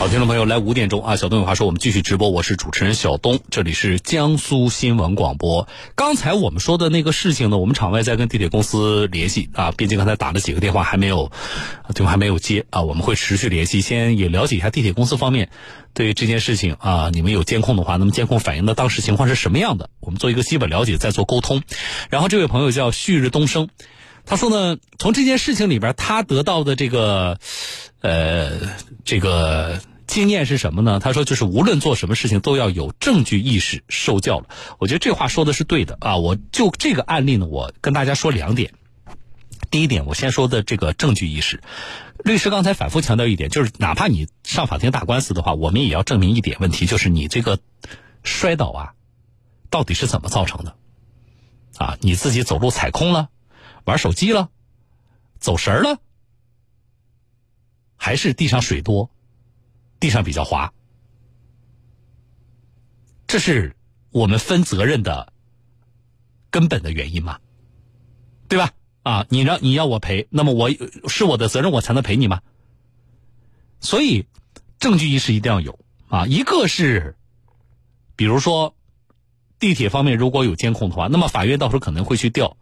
好，听众朋友，来五点钟啊，小东有话说，我们继续直播，我是主持人小东，这里是江苏新闻广播。刚才我们说的那个事情呢，我们场外在跟地铁公司联系啊，毕竟刚才打了几个电话还没有，电话还没有接啊，我们会持续联系，先也了解一下地铁公司方面对于这件事情啊，你们有监控的话，那么监控反映的当时情况是什么样的？我们做一个基本了解，再做沟通。然后这位朋友叫旭日东升，他说呢，从这件事情里边他得到的这个，呃，这个。经验是什么呢？他说，就是无论做什么事情都要有证据意识，受教了。我觉得这话说的是对的啊！我就这个案例呢，我跟大家说两点。第一点，我先说的这个证据意识。律师刚才反复强调一点，就是哪怕你上法庭打官司的话，我们也要证明一点问题，就是你这个摔倒啊，到底是怎么造成的？啊，你自己走路踩空了，玩手机了，走神了，还是地上水多？地上比较滑，这是我们分责任的根本的原因嘛？对吧？啊，你让你要我赔，那么我是我的责任，我才能赔你吗？所以证据意识一定要有啊。一个是，比如说地铁方面如果有监控的话，那么法院到时候可能会去调，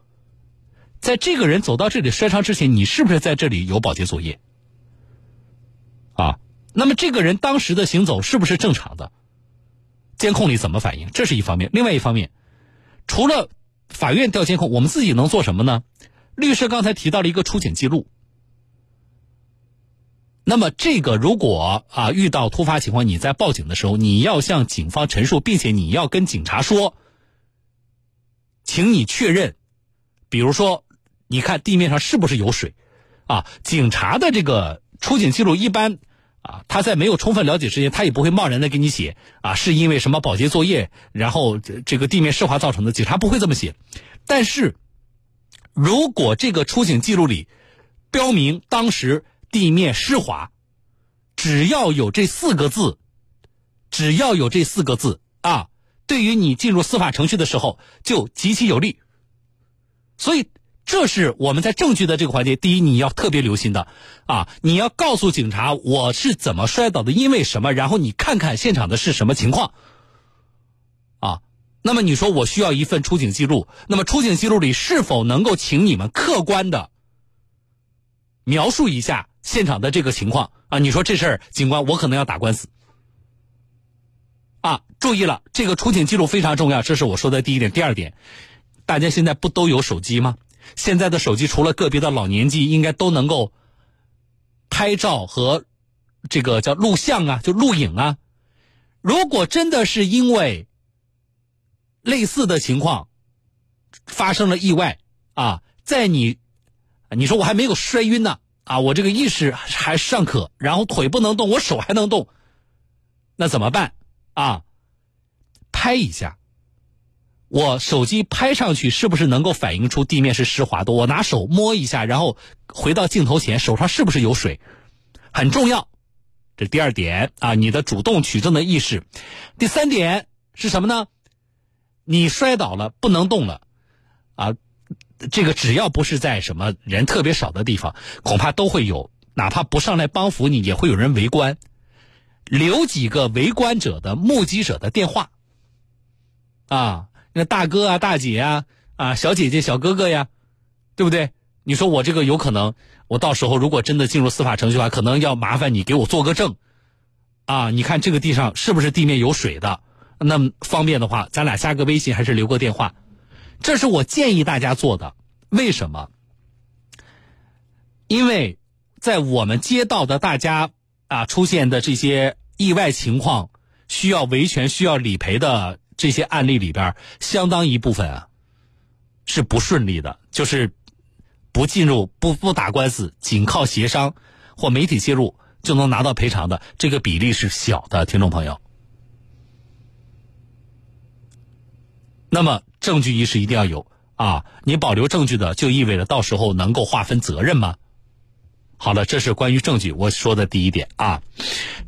在这个人走到这里摔伤之前，你是不是在这里有保洁作业？啊？那么这个人当时的行走是不是正常的？监控里怎么反应？这是一方面。另外一方面，除了法院调监控，我们自己能做什么呢？律师刚才提到了一个出警记录。那么这个如果啊遇到突发情况，你在报警的时候，你要向警方陈述，并且你要跟警察说，请你确认，比如说，你看地面上是不是有水？啊，警察的这个出警记录一般。啊，他在没有充分了解之前，他也不会贸然的给你写啊，是因为什么保洁作业，然后这个地面湿滑造成的。警察不会这么写。但是，如果这个出警记录里标明当时地面湿滑，只要有这四个字，只要有这四个字啊，对于你进入司法程序的时候就极其有利。所以。这是我们在证据的这个环节，第一你要特别留心的，啊，你要告诉警察我是怎么摔倒的，因为什么，然后你看看现场的是什么情况，啊，那么你说我需要一份出警记录，那么出警记录里是否能够请你们客观的描述一下现场的这个情况啊？你说这事儿，警官我可能要打官司，啊，注意了，这个出警记录非常重要，这是我说的第一点。第二点，大家现在不都有手机吗？现在的手机除了个别的老年机，应该都能够拍照和这个叫录像啊，就录影啊。如果真的是因为类似的情况发生了意外啊，在你你说我还没有摔晕呢啊，我这个意识还尚可，然后腿不能动，我手还能动，那怎么办啊？拍一下。我手机拍上去是不是能够反映出地面是湿滑的？我拿手摸一下，然后回到镜头前，手上是不是有水？很重要。这第二点啊，你的主动取证的意识。第三点是什么呢？你摔倒了不能动了啊，这个只要不是在什么人特别少的地方，恐怕都会有，哪怕不上来帮扶你，也会有人围观。留几个围观者的目击者的电话啊。那大哥啊，大姐啊，啊，小姐姐、小哥哥呀，对不对？你说我这个有可能，我到时候如果真的进入司法程序的话，可能要麻烦你给我做个证，啊，你看这个地上是不是地面有水的？那么方便的话，咱俩加个微信，还是留个电话？这是我建议大家做的。为什么？因为在我们接到的大家啊出现的这些意外情况，需要维权、需要理赔的。这些案例里边，相当一部分啊是不顺利的，就是不进入、不不打官司，仅靠协商或媒体介入就能拿到赔偿的，这个比例是小的。听众朋友，那么证据意识一定要有啊！你保留证据的，就意味着到时候能够划分责任吗？好了，这是关于证据我说的第一点啊。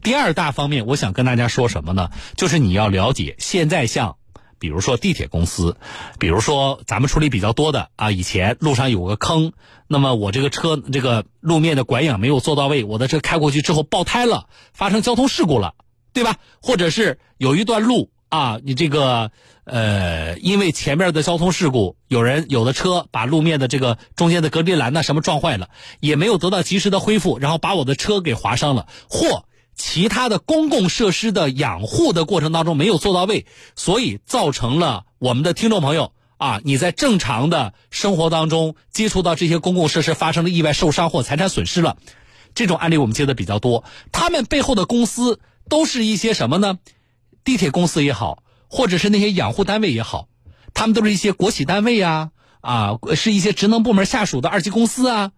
第二大方面，我想跟大家说什么呢？就是你要了解，现在像比如说地铁公司，比如说咱们处理比较多的啊，以前路上有个坑，那么我这个车这个路面的管养没有做到位，我的车开过去之后爆胎了，发生交通事故了，对吧？或者是有一段路啊，你这个呃，因为前面的交通事故，有人有的车把路面的这个中间的隔离栏呢什么撞坏了，也没有得到及时的恢复，然后把我的车给划伤了，或。其他的公共设施的养护的过程当中没有做到位，所以造成了我们的听众朋友啊，你在正常的生活当中接触到这些公共设施发生了意外受伤或财产损失了，这种案例我们接的比较多。他们背后的公司都是一些什么呢？地铁公司也好，或者是那些养护单位也好，他们都是一些国企单位呀，啊，是一些职能部门下属的二级公司啊，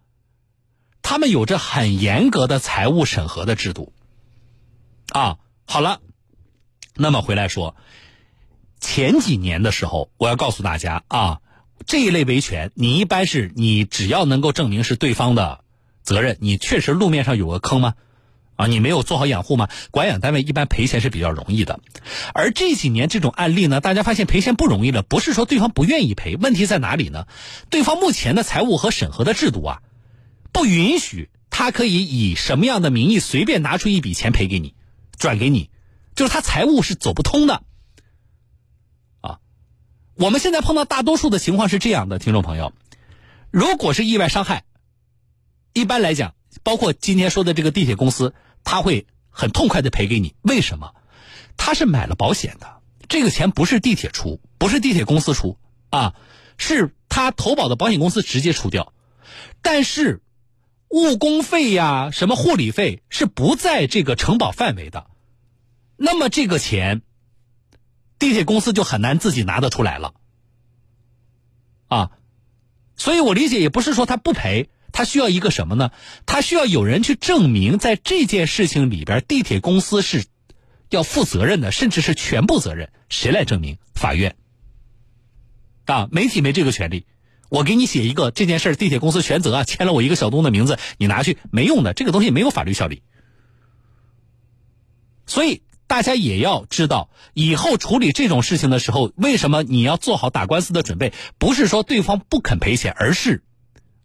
他们有着很严格的财务审核的制度。啊，好了，那么回来说，前几年的时候，我要告诉大家啊，这一类维权，你一般是你只要能够证明是对方的责任，你确实路面上有个坑吗？啊，你没有做好养护吗？管养单位一般赔钱是比较容易的。而这几年这种案例呢，大家发现赔钱不容易了，不是说对方不愿意赔，问题在哪里呢？对方目前的财务和审核的制度啊，不允许他可以以什么样的名义随便拿出一笔钱赔给你。转给你，就是他财务是走不通的，啊，我们现在碰到大多数的情况是这样的，听众朋友，如果是意外伤害，一般来讲，包括今天说的这个地铁公司，他会很痛快的赔给你。为什么？他是买了保险的，这个钱不是地铁出，不是地铁公司出啊，是他投保的保险公司直接出掉，但是。误工费呀，什么护理费是不在这个承保范围的，那么这个钱，地铁公司就很难自己拿得出来了，啊，所以我理解也不是说他不赔，他需要一个什么呢？他需要有人去证明，在这件事情里边，地铁公司是要负责任的，甚至是全部责任。谁来证明？法院。啊，媒体没这个权利。我给你写一个这件事地铁公司全责啊，签了我一个小东的名字，你拿去没用的，这个东西没有法律效力。所以大家也要知道，以后处理这种事情的时候，为什么你要做好打官司的准备？不是说对方不肯赔钱，而是，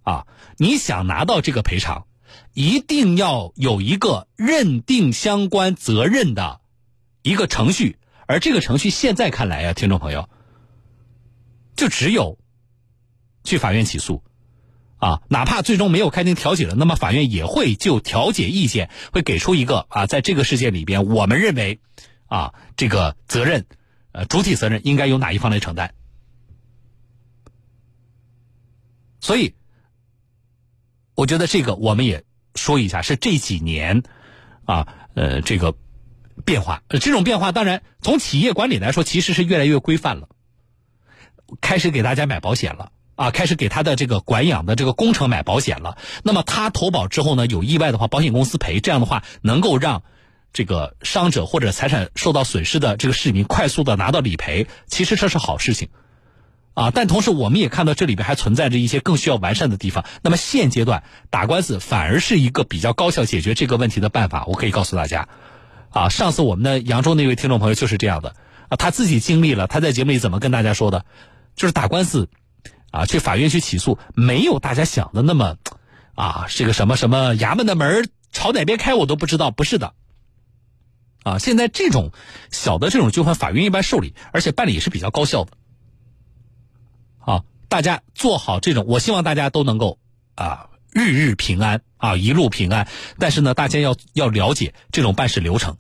啊，你想拿到这个赔偿，一定要有一个认定相关责任的一个程序，而这个程序现在看来呀，听众朋友，就只有。去法院起诉，啊，哪怕最终没有开庭调解了，那么法院也会就调解意见会给出一个啊，在这个事件里边，我们认为，啊，这个责任，呃，主体责任应该由哪一方来承担？所以，我觉得这个我们也说一下，是这几年，啊，呃，这个变化，这种变化当然从企业管理来说，其实是越来越规范了，开始给大家买保险了。啊，开始给他的这个管养的这个工程买保险了。那么他投保之后呢，有意外的话，保险公司赔。这样的话，能够让这个伤者或者财产受到损失的这个市民快速的拿到理赔。其实这是好事情，啊，但同时我们也看到这里边还存在着一些更需要完善的地方。那么现阶段打官司反而是一个比较高效解决这个问题的办法。我可以告诉大家，啊，上次我们的扬州那位听众朋友就是这样的，啊，他自己经历了，他在节目里怎么跟大家说的，就是打官司。啊，去法院去起诉，没有大家想的那么，啊，是个什么什么衙门的门朝哪边开我都不知道，不是的。啊，现在这种小的这种纠纷，法院一般受理，而且办理也是比较高效的。啊，大家做好这种，我希望大家都能够啊，日日平安啊，一路平安。但是呢，大家要要了解这种办事流程，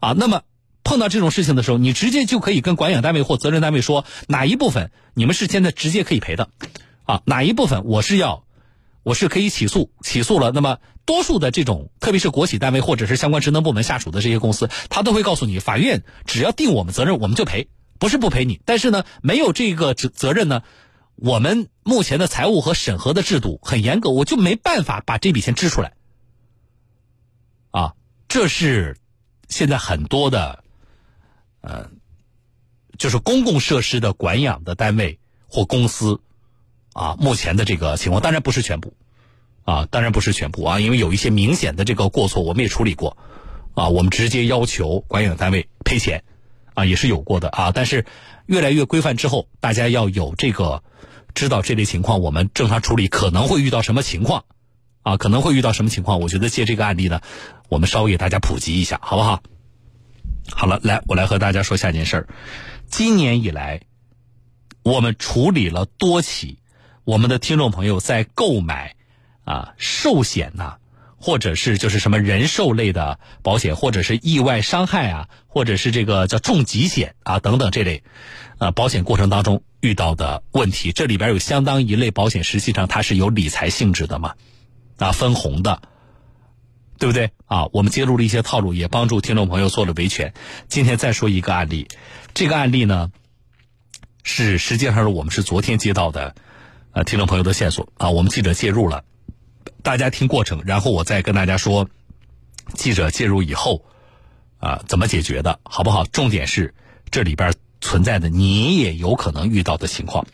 啊，那么。碰到这种事情的时候，你直接就可以跟管养单位或责任单位说哪一部分你们是现在直接可以赔的，啊，哪一部分我是要，我是可以起诉，起诉了。那么多数的这种，特别是国企单位或者是相关职能部门下属的这些公司，他都会告诉你，法院只要定我们责任，我们就赔，不是不赔你。但是呢，没有这个责责任呢，我们目前的财务和审核的制度很严格，我就没办法把这笔钱支出来。啊，这是现在很多的。呃，就是公共设施的管养的单位或公司，啊，目前的这个情况当然不是全部，啊，当然不是全部啊，因为有一些明显的这个过错，我们也处理过，啊，我们直接要求管养单位赔钱，啊，也是有过的啊。但是越来越规范之后，大家要有这个知道这类情况，我们正常处理可能会遇到什么情况啊？可能会遇到什么情况？我觉得借这个案例呢，我们稍微给大家普及一下，好不好？好了，来，我来和大家说下件事儿。今年以来，我们处理了多起我们的听众朋友在购买啊寿险呐。或者是就是什么人寿类的保险，或者是意外伤害啊，或者是这个叫重疾险啊等等这类，呃，保险过程当中遇到的问题，这里边有相当一类保险，实际上它是有理财性质的嘛，啊，分红的，对不对啊？我们揭露了一些套路，也帮助听众朋友做了维权。今天再说一个案例，这个案例呢，是实际上是我们是昨天接到的，呃，听众朋友的线索啊，我们记者介入了。大家听过程，然后我再跟大家说，记者介入以后，啊，怎么解决的，好不好？重点是这里边存在的你也有可能遇到的情况。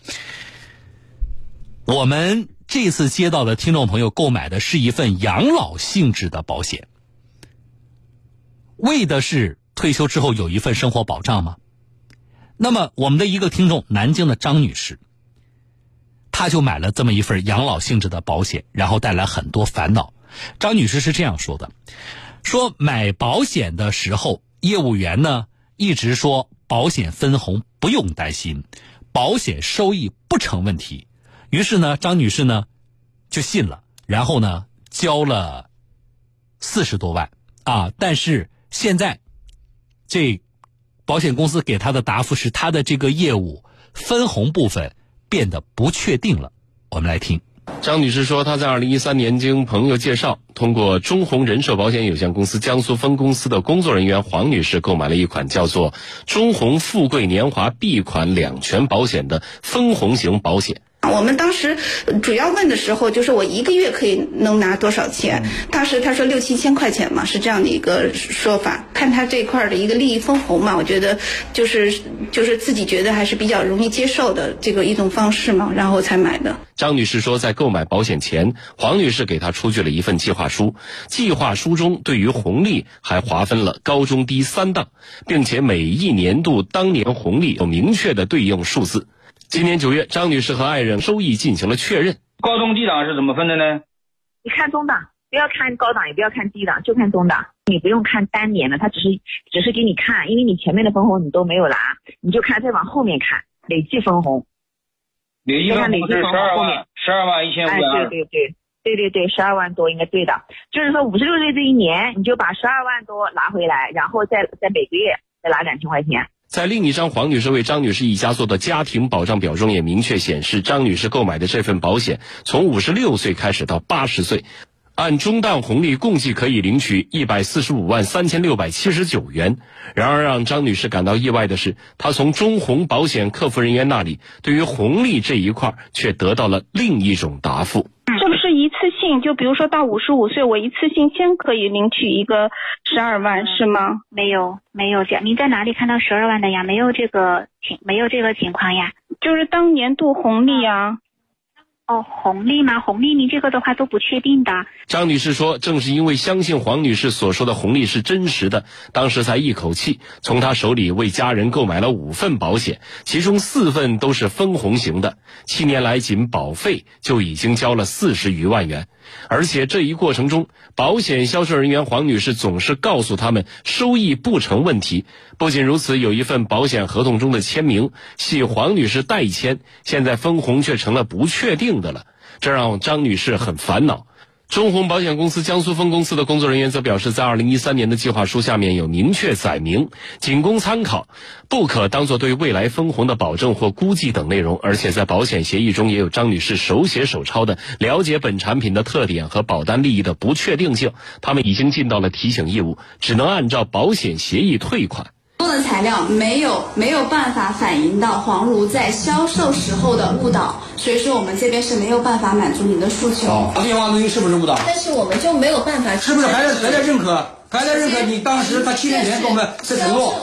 我们这次接到的听众朋友购买的是一份养老性质的保险，为的是退休之后有一份生活保障吗？那么我们的一个听众，南京的张女士。他就买了这么一份养老性质的保险，然后带来很多烦恼。张女士是这样说的：“说买保险的时候，业务员呢一直说保险分红不用担心，保险收益不成问题。于是呢，张女士呢就信了，然后呢交了四十多万啊。但是现在这保险公司给她的答复是，她的这个业务分红部分。”变得不确定了，我们来听。张女士说，她在二零一三年经朋友介绍，通过中宏人寿保险有限公司江苏分公司的工作人员黄女士购买了一款叫做“中宏富贵年华 B 款两全保险”的分红型保险。我们当时主要问的时候，就是我一个月可以能拿多少钱？当时他说六七千块钱嘛，是这样的一个说法。看他这块的一个利益分红嘛，我觉得就是就是自己觉得还是比较容易接受的这个一种方式嘛，然后才买的。张女士说，在购买保险前，黄女士给她出具了一份计划书，计划书中对于红利还划分了高中低三档，并且每一年度当年红利有明确的对应数字。今年九月，张女士和爱人收益进行了确认。高中低档是怎么分的呢？你看中档，不要看高档，也不要看低档，就看中档。你不用看单年的，他只是只是给你看，因为你前面的分红你都没有拿，你就看再往后面看累计分红。累计分红是十二万，十二万一千五百二。对对对对对对，十二万多应该对的。就是说五十六岁这一年，你就把十二万多拿回来，然后再再每个月再拿两千块钱。在另一张黄女士为张女士一家做的家庭保障表中，也明确显示，张女士购买的这份保险从五十六岁开始到八十岁，按中档红利共计可以领取一百四十五万三千六百七十九元。然而，让张女士感到意外的是，她从中红保险客服人员那里，对于红利这一块却得到了另一种答复。是不是一次性？就比如说到五十五岁，我一次性先可以领取一个十二万，是吗？没有，没有这样。您在哪里看到十二万的呀？没有这个情，没有这个情况呀。就是当年度红利啊。红利吗？红利，您这个的话都不确定的。张女士说，正是因为相信黄女士所说的红利是真实的，当时才一口气从她手里为家人购买了五份保险，其中四份都是分红型的。七年来，仅保费就已经交了四十余万元。而且这一过程中，保险销售人员黄女士总是告诉他们收益不成问题。不仅如此，有一份保险合同中的签名系黄女士代签，现在分红却成了不确定的了，这让张女士很烦恼。中宏保险公司江苏分公司的工作人员则表示，在二零一三年的计划书下面有明确载明，仅供参考，不可当做对未来分红的保证或估计等内容。而且在保险协议中也有张女士手写手抄的了解本产品的特点和保单利益的不确定性，他们已经尽到了提醒义务，只能按照保险协议退款。供的材料没有没有办法反映到黄如在销售时候的误导，所以说我们这边是没有办法满足您的诉求。打电话录音是不是误导？但是我们就没有办法，是不是还在还在认可？还在认可你当时他七年前跟我们是承诺？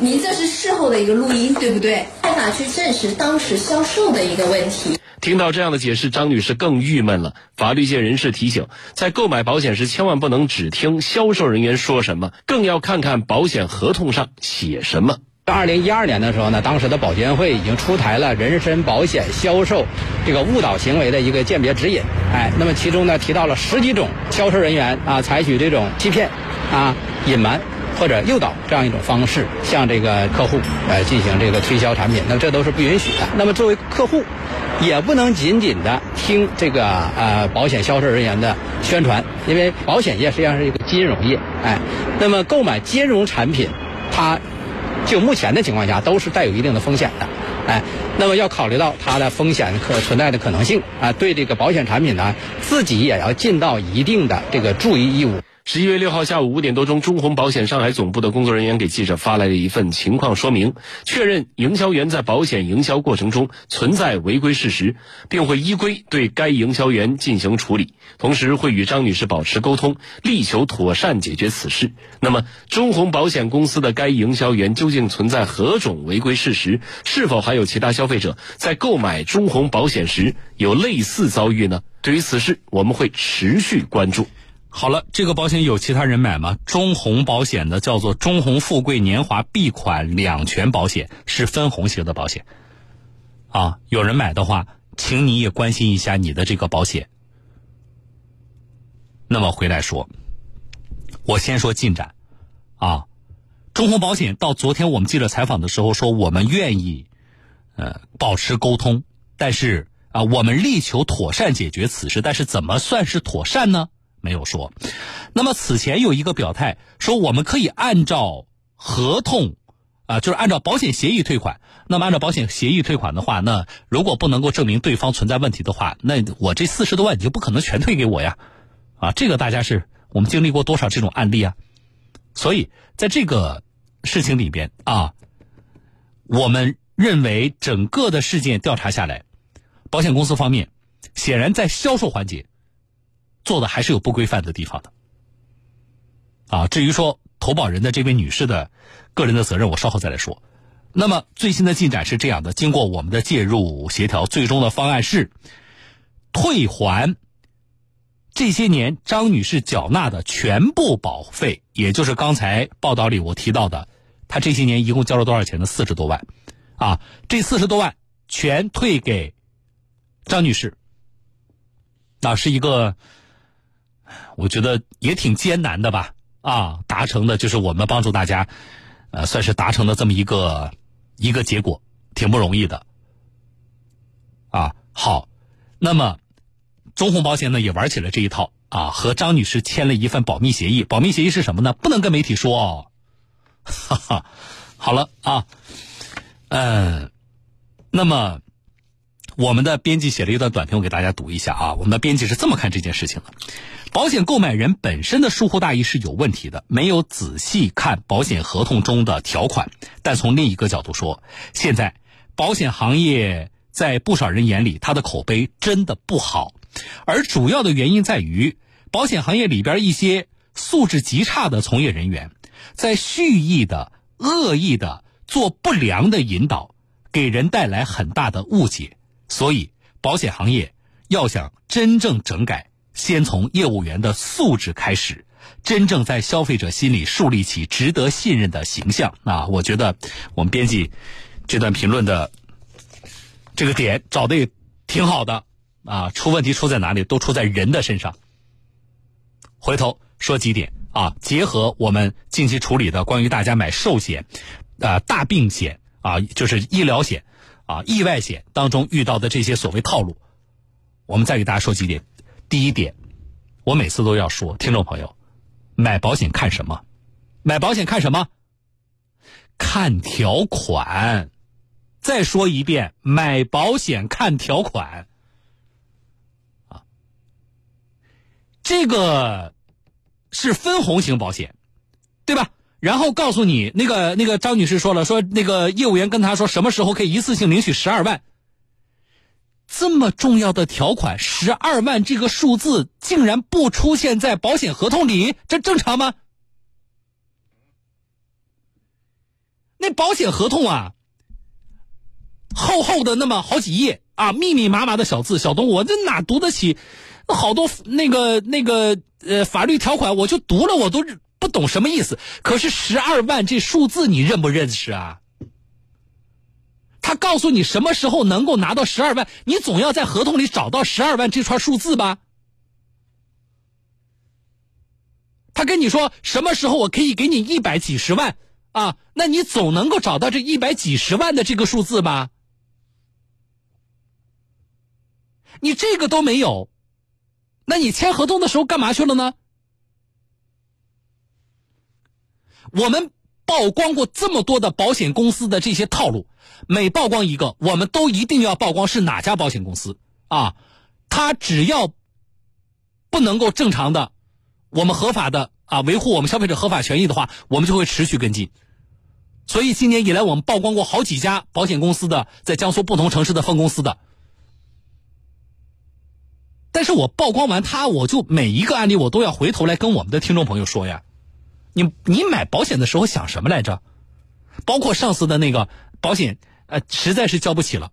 您这是事后的一个录音，对不对？办法去证实当时销售的一个问题。听到这样的解释，张女士更郁闷了。法律界人士提醒，在购买保险时，千万不能只听销售人员说什么，更要看看保险合同上写什么。二零一二年的时候呢，当时的保监会已经出台了人身保险销售这个误导行为的一个鉴别指引。哎，那么其中呢提到了十几种销售人员啊采取这种欺骗、啊隐瞒或者诱导这样一种方式向这个客户呃进行这个推销产品，那这都是不允许的。那么作为客户，也不能仅仅的听这个呃保险销售人员的宣传，因为保险业实际上是一个金融业，哎，那么购买金融产品，它。就目前的情况下，都是带有一定的风险的，哎，那么要考虑到它的风险可存在的可能性啊，对这个保险产品呢，自己也要尽到一定的这个注意义务。十一月六号下午五点多钟，中宏保险上海总部的工作人员给记者发来了一份情况说明，确认营销员在保险营销过程中存在违规事实，并会依规对该营销员进行处理，同时会与张女士保持沟通，力求妥善解决此事。那么，中宏保险公司的该营销员究竟存在何种违规事实？是否还有其他消费者在购买中宏保险时有类似遭遇呢？对于此事，我们会持续关注。好了，这个保险有其他人买吗？中宏保险的叫做中宏富贵年华 B 款两全保险，是分红型的保险。啊，有人买的话，请你也关心一下你的这个保险。那么回来说，我先说进展。啊，中宏保险到昨天我们记者采访的时候说，我们愿意呃保持沟通，但是啊，我们力求妥善解决此事。但是怎么算是妥善呢？没有说，那么此前有一个表态说，我们可以按照合同，啊，就是按照保险协议退款。那么按照保险协议退款的话，那如果不能够证明对方存在问题的话，那我这四十多万你就不可能全退给我呀，啊，这个大家是我们经历过多少这种案例啊？所以在这个事情里边啊，我们认为整个的事件调查下来，保险公司方面显然在销售环节。做的还是有不规范的地方的，啊，至于说投保人的这位女士的个人的责任，我稍后再来说。那么最新的进展是这样的：经过我们的介入协调，最终的方案是退还这些年张女士缴纳的全部保费，也就是刚才报道里我提到的，她这些年一共交了多少钱呢？四十多万，啊，这四十多万全退给张女士，那是一个。我觉得也挺艰难的吧，啊，达成的就是我们帮助大家，呃，算是达成的这么一个一个结果，挺不容易的，啊，好，那么中宏保险呢也玩起了这一套啊，和张女士签了一份保密协议，保密协议是什么呢？不能跟媒体说哦，哈哈，好了啊，嗯，那么。我们的编辑写了一段短评，我给大家读一下啊。我们的编辑是这么看这件事情的：保险购买人本身的疏忽大意是有问题的，没有仔细看保险合同中的条款。但从另一个角度说，现在保险行业在不少人眼里，它的口碑真的不好，而主要的原因在于保险行业里边一些素质极差的从业人员，在蓄意的、恶意的做不良的引导，给人带来很大的误解。所以，保险行业要想真正整改，先从业务员的素质开始，真正在消费者心里树立起值得信任的形象。啊，我觉得我们编辑这段评论的这个点找的也挺好的。啊，出问题出在哪里？都出在人的身上。回头说几点啊，结合我们近期处理的关于大家买寿险、啊大病险啊，就是医疗险。啊，意外险当中遇到的这些所谓套路，我们再给大家说几点。第一点，我每次都要说，听众朋友，买保险看什么？买保险看什么？看条款。再说一遍，买保险看条款。啊，这个是分红型保险，对吧？然后告诉你，那个那个张女士说了，说那个业务员跟她说什么时候可以一次性领取十二万，这么重要的条款，十二万这个数字竟然不出现在保险合同里，这正常吗？那保险合同啊，厚厚的那么好几页啊，密密麻麻的小字小东，我这哪读得起？好多那个那个呃法律条款，我就读了，我都。不懂什么意思？可是十二万这数字你认不认识啊？他告诉你什么时候能够拿到十二万，你总要在合同里找到十二万这串数字吧？他跟你说什么时候我可以给你一百几十万啊？那你总能够找到这一百几十万的这个数字吧？你这个都没有，那你签合同的时候干嘛去了呢？我们曝光过这么多的保险公司的这些套路，每曝光一个，我们都一定要曝光是哪家保险公司啊？他只要不能够正常的。我们合法的啊，维护我们消费者合法权益的话，我们就会持续跟进。所以今年以来，我们曝光过好几家保险公司的在江苏不同城市的分公司的。但是我曝光完他，我就每一个案例我都要回头来跟我们的听众朋友说呀。你你买保险的时候想什么来着？包括上次的那个保险，呃，实在是交不起了，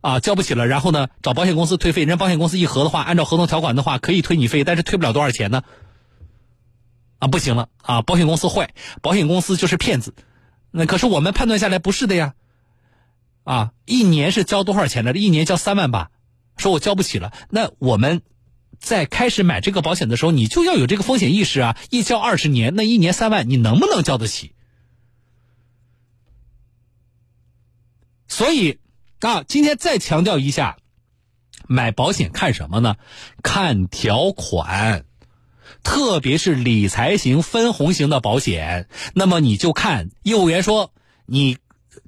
啊，交不起了，然后呢，找保险公司退费，人家保险公司一核的话，按照合同条款的话，可以退你费，但是退不了多少钱呢？啊，不行了啊！保险公司坏，保险公司就是骗子。那可是我们判断下来不是的呀。啊，一年是交多少钱来着？一年交三万吧。说我交不起了，那我们在开始买这个保险的时候，你就要有这个风险意识啊！一交二十年，那一年三万，你能不能交得起？所以啊，今天再强调一下，买保险看什么呢？看条款。特别是理财型、分红型的保险，那么你就看业务员说你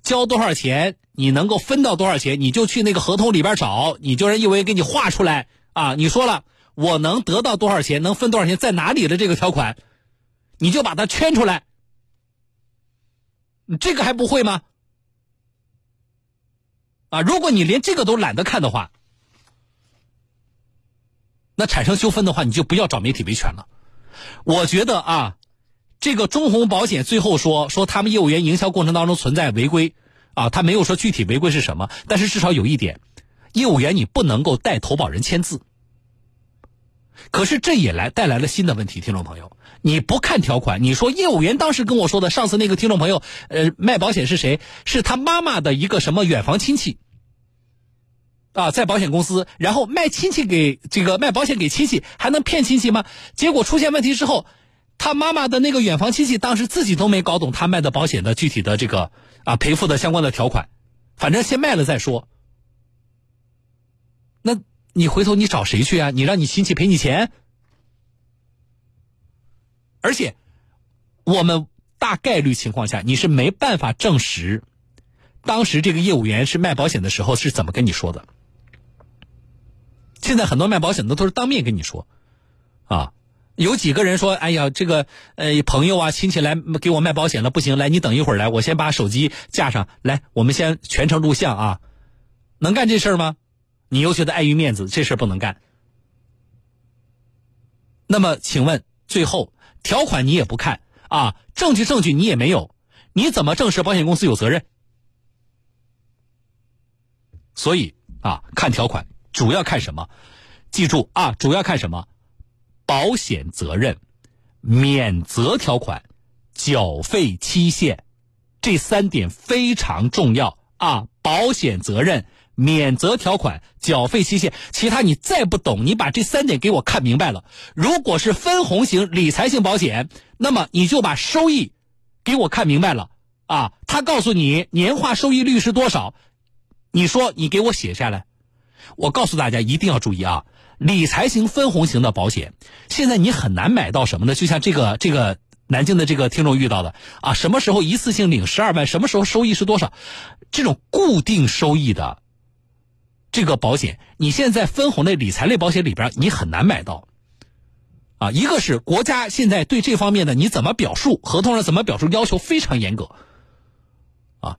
交多少钱，你能够分到多少钱，你就去那个合同里边找，你就让业务员给你画出来啊。你说了我能得到多少钱，能分多少钱，在哪里的这个条款，你就把它圈出来。这个还不会吗？啊，如果你连这个都懒得看的话。那产生纠纷的话，你就不要找媒体维权了。我觉得啊，这个中宏保险最后说说他们业务员营销过程当中存在违规啊，他没有说具体违规是什么，但是至少有一点，业务员你不能够代投保人签字。可是这也来带来了新的问题，听众朋友，你不看条款，你说业务员当时跟我说的，上次那个听众朋友，呃，卖保险是谁？是他妈妈的一个什么远房亲戚。啊，在保险公司，然后卖亲戚给这个卖保险给亲戚，还能骗亲戚吗？结果出现问题之后，他妈妈的那个远房亲戚当时自己都没搞懂他卖的保险的具体的这个啊赔付的相关的条款，反正先卖了再说。你回头你找谁去啊？你让你亲戚赔你钱？而且，我们大概率情况下你是没办法证实，当时这个业务员是卖保险的时候是怎么跟你说的。现在很多卖保险的都是当面跟你说，啊，有几个人说，哎呀，这个呃朋友啊亲戚来给我卖保险了，不行，来你等一会儿来，我先把手机架上来，我们先全程录像啊，能干这事吗？你又觉得碍于面子，这事不能干。那么请问，最后条款你也不看啊，证据证据你也没有，你怎么证实保险公司有责任？所以啊，看条款。主要看什么？记住啊，主要看什么？保险责任、免责条款、缴费期限，这三点非常重要啊！保险责任、免责条款、缴费期限，其他你再不懂，你把这三点给我看明白了。如果是分红型理财型保险，那么你就把收益给我看明白了啊！他告诉你年化收益率是多少，你说你给我写下来。我告诉大家一定要注意啊！理财型分红型的保险，现在你很难买到什么呢？就像这个这个南京的这个听众遇到的啊，什么时候一次性领十二万？什么时候收益是多少？这种固定收益的这个保险，你现在分红类理财类保险里边你很难买到啊。一个是国家现在对这方面的你怎么表述，合同上怎么表述要求非常严格啊。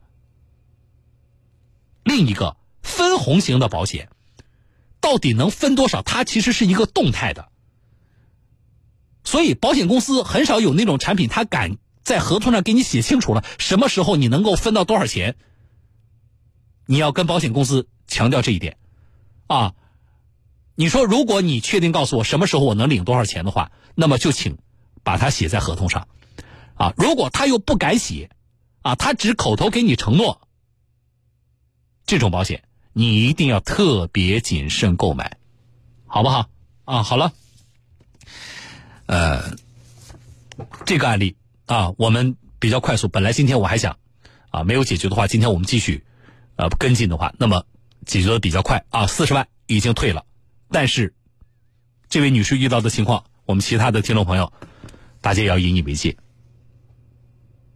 另一个分红型的保险。到底能分多少？它其实是一个动态的，所以保险公司很少有那种产品，他敢在合同上给你写清楚了什么时候你能够分到多少钱。你要跟保险公司强调这一点，啊，你说如果你确定告诉我什么时候我能领多少钱的话，那么就请把它写在合同上，啊，如果他又不敢写，啊，他只口头给你承诺，这种保险你一定要特别谨慎购买，好不好？啊，好了，呃，这个案例啊，我们比较快速。本来今天我还想啊，没有解决的话，今天我们继续呃跟进的话，那么解决的比较快啊，四十万已经退了。但是这位女士遇到的情况，我们其他的听众朋友，大家也要引以为戒。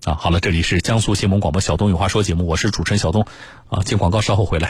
啊，好了，这里是江苏新闻广播小东有话说节目，我是主持人小东，啊，进广告稍后回来。